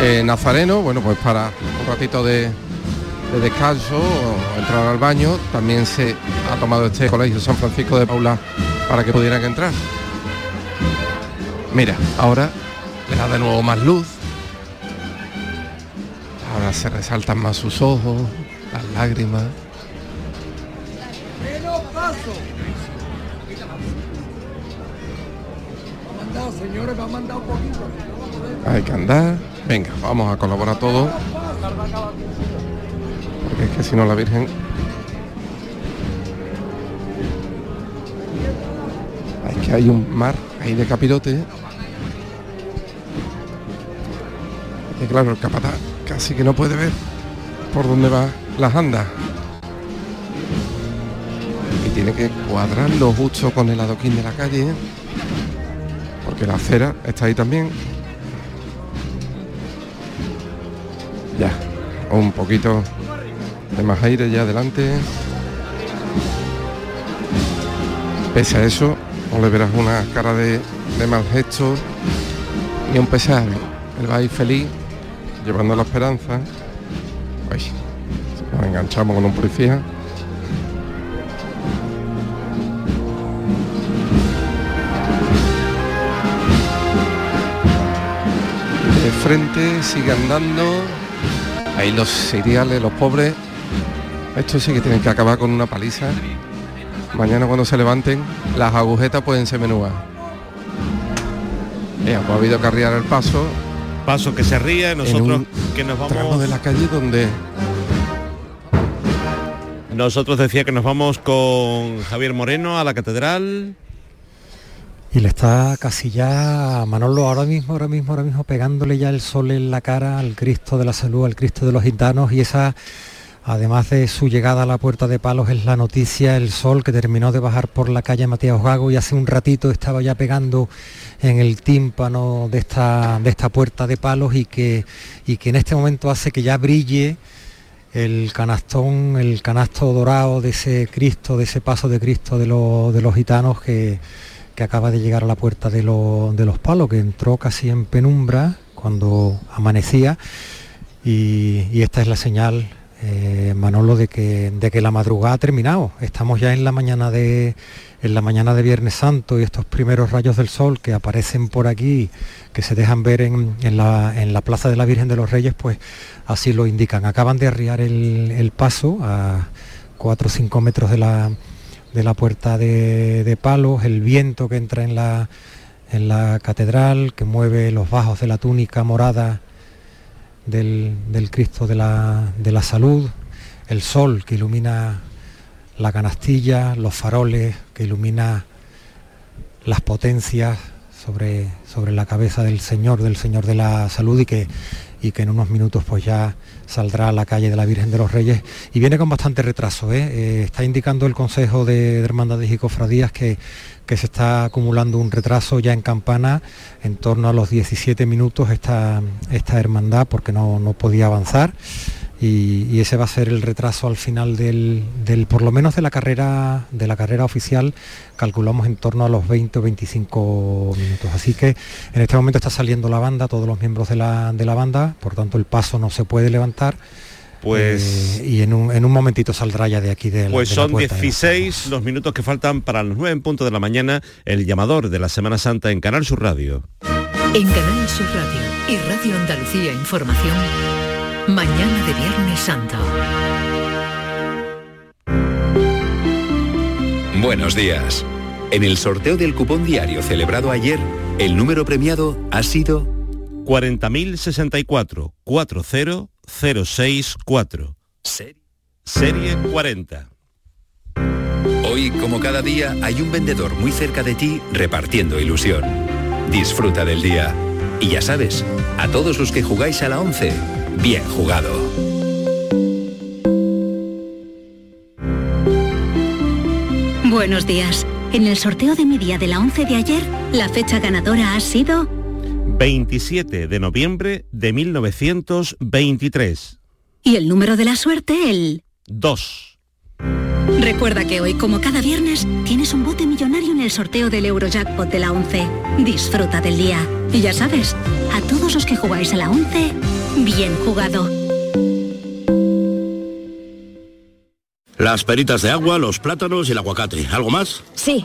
J: eh, nazarenos, bueno, pues para un ratito de, de descanso o entrar al baño. También se ha tomado este colegio San Francisco de Paula para que pudieran entrar. Mira, ahora le da de nuevo más luz. Ahora se resaltan más sus ojos, las lágrimas.
O: Señores, va.
J: Hay que andar. Venga, vamos a colaborar todos. Porque es que si no la Virgen... Es que hay un mar ahí de capirote. Y claro, el capataz casi que no puede ver por dónde va las andas. Y tiene que cuadrarlo justo con el adoquín de la calle. Porque la acera está ahí también. Ya, un poquito de más aire ya adelante. Pese a eso, no le verás una cara de, de mal gesto ni un pesar. Él va a ir feliz, llevando la esperanza. Nos enganchamos con un policía. De frente sigue andando. Ahí los cereales, los pobres. Estos sí que tienen que acabar con una paliza. Mañana cuando se levanten, las agujetas pueden ser menudas. Eh, pues ha habido que arriar el paso.
K: Paso que se ría, nosotros que nos vamos...
J: De la calle donde
K: Nosotros decía que nos vamos con Javier Moreno a la catedral.
N: Y le está casi ya Manolo ahora mismo, ahora mismo, ahora mismo pegándole ya el sol en la cara al Cristo de la Salud, al Cristo de los Gitanos y esa, además de su llegada a la Puerta de Palos, es la noticia, el sol que terminó de bajar por la calle Matías Gago y hace un ratito estaba ya pegando en el tímpano de esta, de esta Puerta de Palos y que, y que en este momento hace que ya brille el canastón, el canasto dorado de ese Cristo, de ese paso de Cristo de, los- de los gitanos que, que acaba de llegar a la puerta de, de los palos, que entró casi en penumbra cuando amanecía. Y, y esta es la señal, eh, Manolo, de que, de que la madrugada ha terminado. Estamos ya en la mañana de en la mañana de Viernes Santo y estos primeros rayos del sol que aparecen por aquí, que se dejan ver en, en la, en la Plaza de la Virgen de los Reyes, pues así lo indican. Acaban de arriar el, el paso a 4 o 5 metros de la, de la puerta de, de palos, el viento que entra en la, en la catedral, que mueve los bajos de la túnica morada del, del Cristo de la, de la Salud, el sol que ilumina la canastilla, los faroles que ilumina las potencias sobre, sobre la cabeza del Señor, del Señor de la Salud y que, y que en unos minutos pues ya saldrá a la calle de la Virgen de los Reyes y viene con bastante retraso. ¿eh? Eh, está indicando el Consejo de, de Hermandades y Cofradías que, que se está acumulando un retraso ya en Campana en torno a los 17 minutos esta, esta hermandad porque no, no podía avanzar y, y ese va a ser el retraso al final del, del, por lo menos de la carrera de la carrera oficial calculamos en torno a los 20 o 25 minutos así que en este momento está saliendo la banda todos los miembros de la, de la banda por tanto el paso no se puede levantar
K: Pues-
N: eh, y en un, en un momentito saldrá ya de aquí de la,
K: Pues
N: de la
K: son
N: puerta, ¿eh?
K: 16 los minutos que faltan para las 9 en punto de la mañana, el llamador de la Semana Santa en Canal Sur Radio.
E: En Canal Sur Radio y Radio Andalucía Información, mañana de Viernes Santo.
Q: Buenos días. En el sorteo del cupón diario celebrado ayer, el número premiado ha sido
K: 40.064 40064. Serie 40.
Q: Hoy, como cada día, hay un vendedor muy cerca de ti repartiendo ilusión. Disfruta del día. Y ya sabes, a todos los que jugáis a la 11, bien jugado.
R: Buenos días. En el sorteo de mi día de la 11 de ayer, la fecha ganadora ha sido
K: 27 de noviembre de 1923.
R: y el número de la suerte el
K: 2.
R: Recuerda que hoy, como cada viernes, tienes un bote millonario en el sorteo del Eurojackpot de la 11. Disfruta del día. Y ya sabes, a todos los que jugáis a la 11, bien jugado.
S: Las peritas de agua, los plátanos y el aguacate. ¿Algo más?
T: Sí,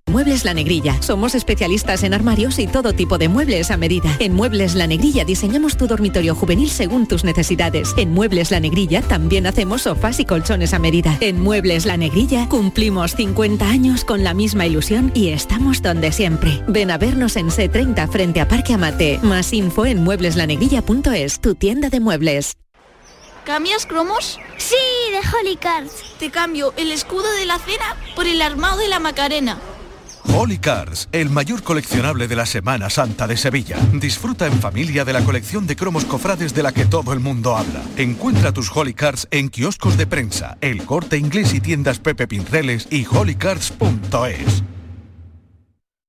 U: Muebles La Negrilla. Somos especialistas en armarios y todo tipo de muebles a medida. En Muebles La Negrilla diseñamos tu dormitorio juvenil según tus necesidades. En Muebles La Negrilla también hacemos sofás y colchones a medida. En Muebles La Negrilla cumplimos 50 años con la misma ilusión y estamos donde siempre. Ven a vernos en C30 frente a Parque Amate. Más info en muebleslanegrilla.es, tu tienda de muebles.
V: ¿Cambias cromos? Sí, de Holy Cards. Te cambio el escudo de la cena por el armado de la Macarena.
W: Holy Cars, el mayor coleccionable de la Semana Santa de Sevilla. Disfruta en familia de la colección de cromos cofrades de la que todo el mundo habla. Encuentra tus Holy Cars en kioscos de prensa, el corte inglés y tiendas Pepe Pinceles y holycars.es.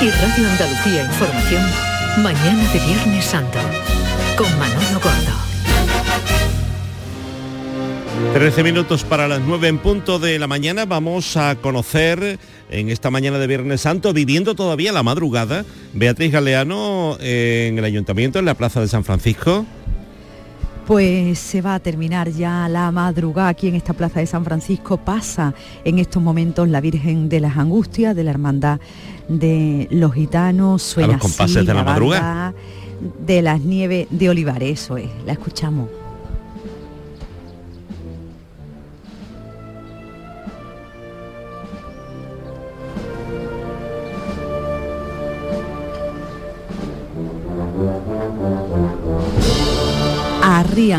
E: y Radio Andalucía Información, mañana de Viernes Santo, con Manolo Gordo.
K: 13 minutos para las 9 en punto de la mañana. Vamos a conocer en esta mañana de Viernes Santo, viviendo todavía la madrugada, Beatriz Galeano en el Ayuntamiento, en la Plaza de San Francisco.
M: Pues se va a terminar ya la madrugada aquí en esta plaza de San Francisco. Pasa en estos momentos la Virgen de las Angustias, de la Hermandad de los Gitanos. Suena
K: a los compases
M: así,
K: de la madrugada.
M: De las nieves de Olivares, eso es. La escuchamos.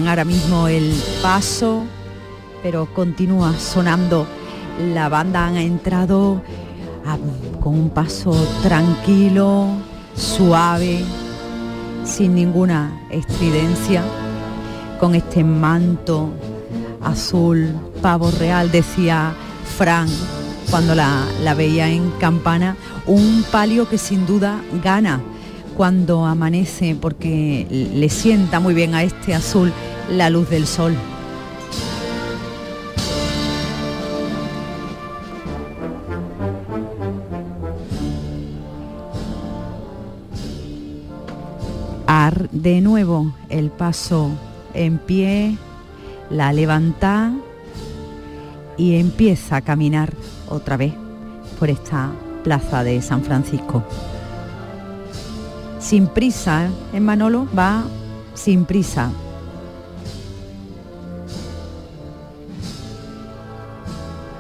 M: Ahora mismo el paso, pero continúa sonando. La banda han entrado a- con un paso tranquilo, suave, sin ninguna estridencia, con este manto azul, pavo real, decía Fran cuando la, la veía en campana, un palio que sin duda gana cuando amanece porque le sienta muy bien a este azul la luz del sol. Ar de nuevo el paso en pie, la levanta y empieza a caminar otra vez por esta plaza de San Francisco sin prisa, ¿eh? En Manolo va sin prisa.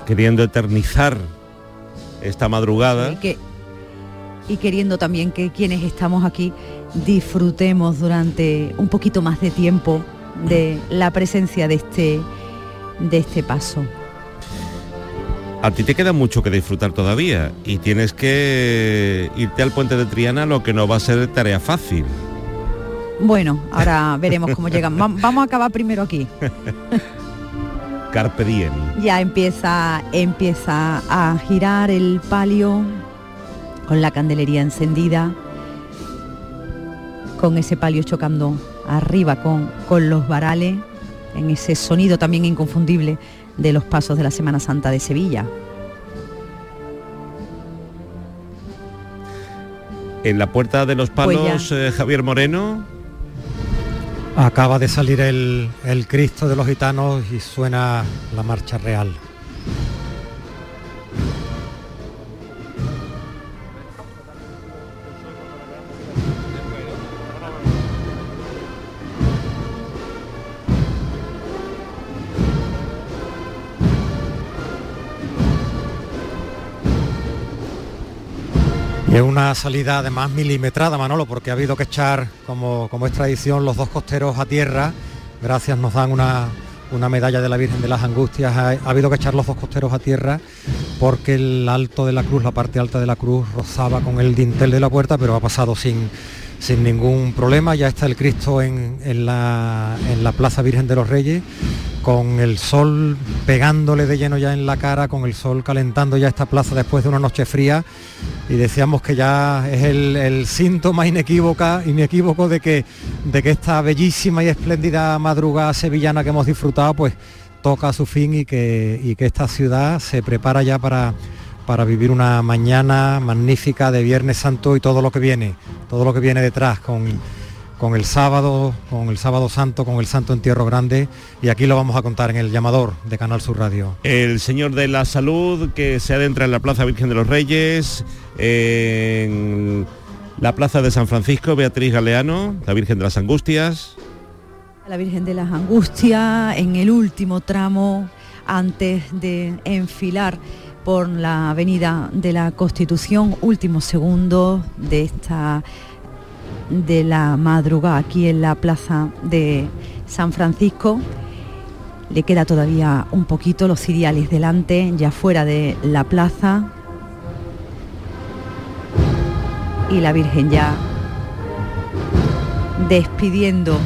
K: Queriendo eternizar esta madrugada.
M: Que- y queriendo también que quienes estamos aquí disfrutemos durante un poquito más de tiempo de la presencia de este de este paso.
K: A ti te queda mucho que disfrutar todavía y tienes que irte al puente de Triana, lo que no va a ser tarea fácil.
M: Bueno, ahora veremos cómo llegan. Va- Vamos a acabar primero aquí.
K: Carpe diem.
M: Ya empieza, empieza a girar el palio con la candelería encendida, con ese palio chocando arriba con, con los varales, en ese sonido también inconfundible de los pasos de la Semana Santa de Sevilla.
K: En la puerta de los
M: Pues
K: palos, eh, Javier Moreno.
N: Acaba de salir el, el Cristo de los Gitanos y suena la marcha real. Es una salida además milimetrada, Manolo, porque ha habido que echar, como, como es tradición, los dos costeros a tierra. Gracias, nos dan una, una medalla de la Virgen de las Angustias. Ha, ha habido que echar los dos costeros a tierra porque el alto de la cruz, la parte alta de la cruz, rozaba con el dintel de la puerta, pero ha pasado sin, sin ningún problema. Ya está el Cristo en, en la, en la Plaza Virgen de los Reyes, con el sol pegándole de lleno ya en la cara, con el sol calentando ya esta plaza después de una noche fría y decíamos que ya es el, síntoma inequívoca, inequívoco de que, de que esta bellísima y espléndida madrugada sevillana que hemos disfrutado, pues toca su fin y que, y que esta ciudad se prepara ya para, para vivir una mañana magnífica de Viernes Santo y todo lo que viene, todo lo que viene detrás con, con el sábado, con el sábado santo, con el Santo Entierro Grande y aquí lo vamos a contar en el llamador de Canal Sur Radio.
K: El Señor de la Salud que se adentra en la Plaza Virgen de los Reyes, en la Plaza de San Francisco, Beatriz Galeano, la Virgen de las Angustias
M: la Virgen de las Angustias en el último tramo antes de enfilar por la avenida de la Constitución, último segundo de esta de la madrugada aquí en la plaza de San Francisco. Le queda todavía un poquito los ciriales delante, ya fuera de la plaza. Y la Virgen ya despidiendo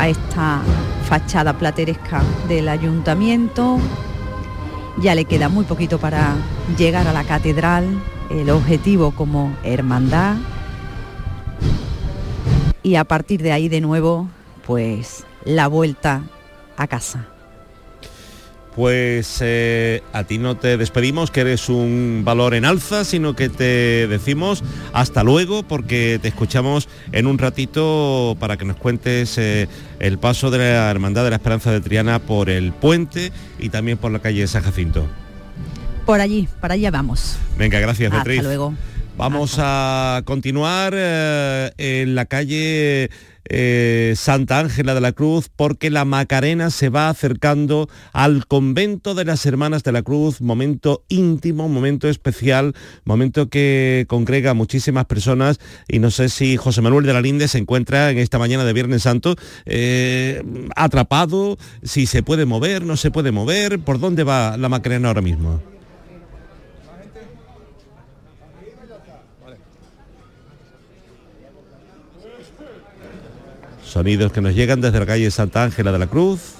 M: a esta fachada plateresca del ayuntamiento. Ya le queda muy poquito para llegar a la catedral, el objetivo como hermandad. Y a partir de ahí de nuevo, pues la vuelta a casa
K: pues eh, a ti no te despedimos, que eres un valor en alza, sino que te decimos hasta luego, porque te escuchamos en un ratito para que nos cuentes eh, el paso de la Hermandad de la Esperanza de Triana por el puente y también por la calle de San Jacinto.
M: Por allí, para allá vamos.
K: Venga, gracias,
M: Beatriz. Hasta luego.
K: Vamos a continuar eh, en la calle eh, Santa Ángela de la Cruz porque la Macarena se va acercando al convento de las Hermanas de la Cruz, momento íntimo, momento especial, momento que congrega a muchísimas personas y no sé si José Manuel de la Linde se encuentra en esta mañana de Viernes Santo eh, atrapado, si se puede mover, no se puede mover, ¿por dónde va la Macarena ahora mismo? Sonidos que nos llegan desde la calle Santa Ángela de la Cruz.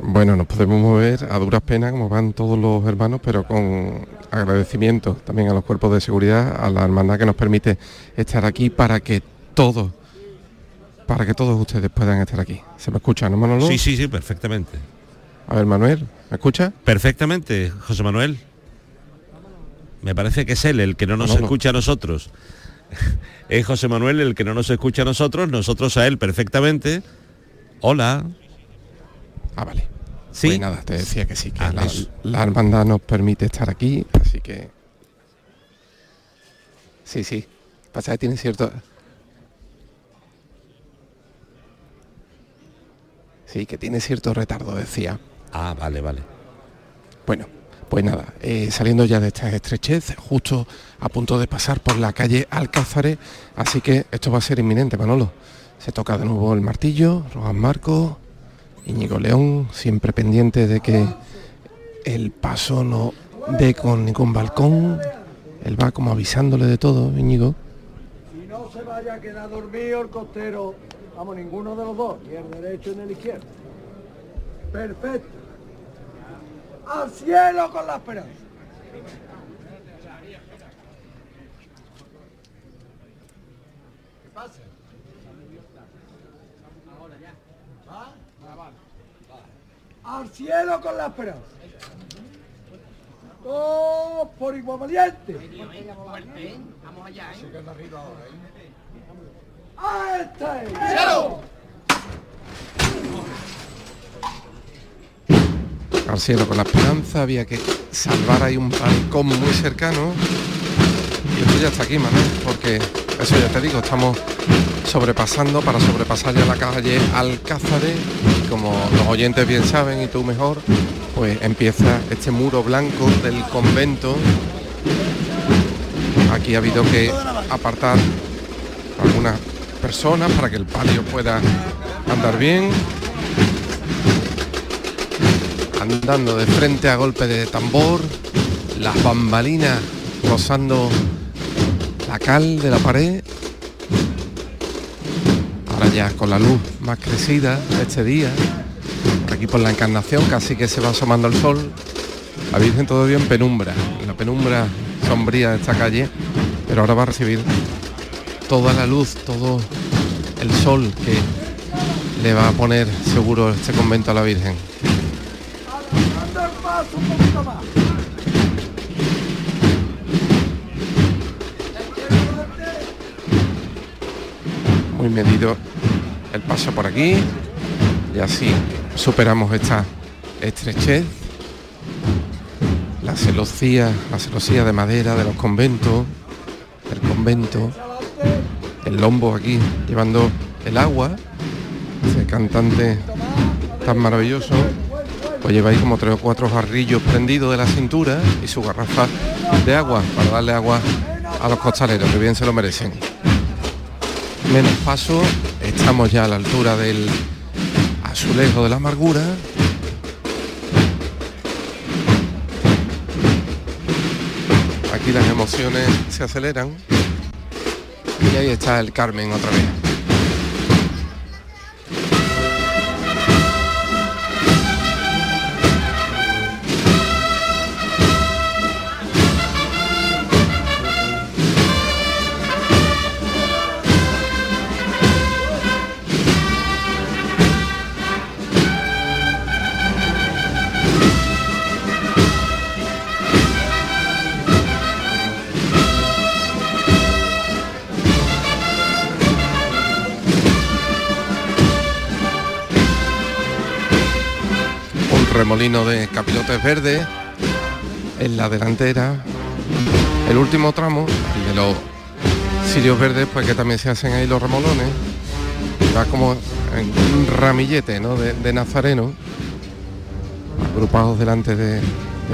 J: Bueno, nos podemos mover a duras penas, como van todos los hermanos, pero con agradecimiento también a los cuerpos de seguridad, a la hermandad que nos permite estar aquí para que todos, para que todos ustedes puedan estar aquí. ¿Se me escucha, no, Manolo?
K: Sí, sí, sí, perfectamente.
J: A ver, Manuel, ¿me escucha?
K: Perfectamente, José Manuel. Me parece que es él el que no nos escucha a nosotros es José Manuel el que no nos escucha a nosotros, nosotros a él perfectamente. Hola.
J: Ah, vale. Sí. Pues nada, te decía que sí, que ah, la, hermandad nos permite estar aquí, así que... Sí, sí. Pasa que tiene cierto... Sí, que tiene cierto retardo, decía.
K: Ah, vale, vale.
J: Bueno, pues nada, eh, saliendo ya de esta estrechez, justo a punto de pasar por la calle Alcázares, así que esto va a ser inminente, Manolo. Se toca de nuevo el martillo, Rogan Marco, Íñigo León, siempre pendiente de que el paso no dé con ningún balcón. Él va como avisándole de todo, Íñigo.
O: Si no se vaya a quedar dormido el costero, vamos, ninguno de los dos, ni el derecho ni el izquierdo. Perfecto al cielo con la esperanza. ¿Qué pasa? Ahora ya. ¿Va? Al cielo con la esperanza. Todos por igual valiente. Vamos allá, ¿eh? Sigue arriba ahora, ¿eh? ¡Ahí está! ¡Cielo!
J: Al cielo con la esperanza, había que salvar ahí un balcón muy cercano. Y esto ya está aquí, Manuel, porque eso ya te digo, estamos sobrepasando para sobrepasar ya la calle Alcázares y como los oyentes bien saben y tú mejor, pues empieza este muro blanco del convento. Aquí ha habido que apartar algunas personas para que el patio pueda andar bien andando de frente a golpe de tambor, las bambalinas rozando la cal de la pared. Ahora ya con la luz más crecida este día, aquí por la encarnación casi que se va asomando el sol. La Virgen todavía en penumbra, en la penumbra sombría de esta calle, pero ahora va a recibir toda la luz, todo el sol que le va a poner seguro este convento a la Virgen. Muy medido el paso por aquí. Y así superamos esta estrechez, la celosía, la celosía de madera de los conventos, el convento, el lombo aquí llevando el agua, ese cantante tan maravilloso, pues lleva ahí como tres o cuatro barrillos prendidos de la cintura y su garrafa de agua para darle agua a los costaleros, que bien se lo merecen. Menos paso, estamos ya a la altura del azulejo de la amargura. Aquí las emociones se aceleran. Y ahí está el Carmen otra vez. De capilotes verdes en la delantera. El último tramo, el de los sirios verdes, pues que también se hacen ahí los remolones. Va como en un ramillete ¿no? de, nazareno, agrupados delante de,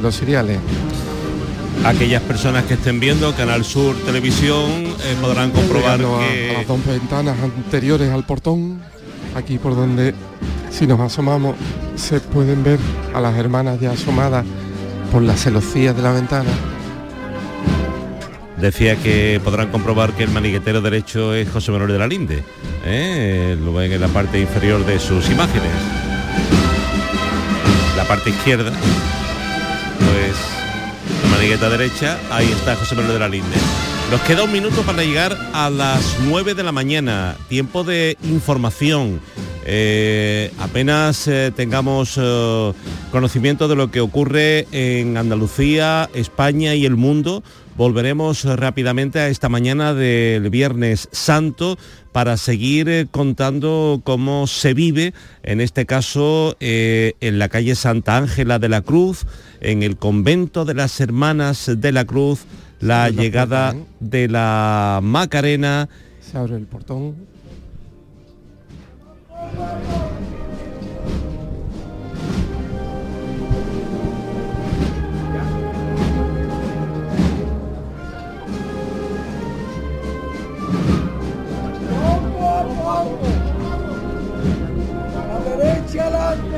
J: los siriales.
K: Aquellas personas que estén viendo Canal Sur Televisión eh, podrán comprobar que...
J: a las dos ventanas anteriores al portón, aquí por donde si nos asomamos se pueden ver a las hermanas ya asomadas por las celosías de la ventana.
K: Decía que podrán comprobar que el maniguetero derecho es José Manuel de la Linde. ¿eh? Lo ven en la parte inferior de sus imágenes. La parte izquierda, pues la manigueta derecha, ahí está José Manuel de la Linde. Nos queda un minuto para llegar a las 9 de la mañana. Tiempo de información. Eh, apenas eh, tengamos eh, conocimiento de lo que ocurre en Andalucía, España y el mundo, volveremos rápidamente a esta mañana del Viernes Santo para seguir contando cómo se vive, en este caso en la calle Santa Ángela de la Cruz, en el convento de las Hermanas de la Cruz, la llegada de la Macarena.
J: Se abre el portón Challenge!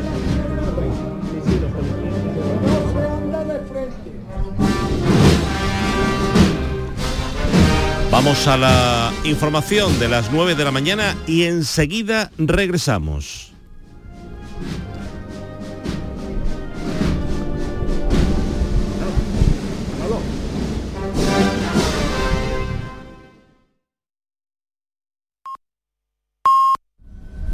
K: Vamos a la información de las 9 de la mañana y enseguida regresamos.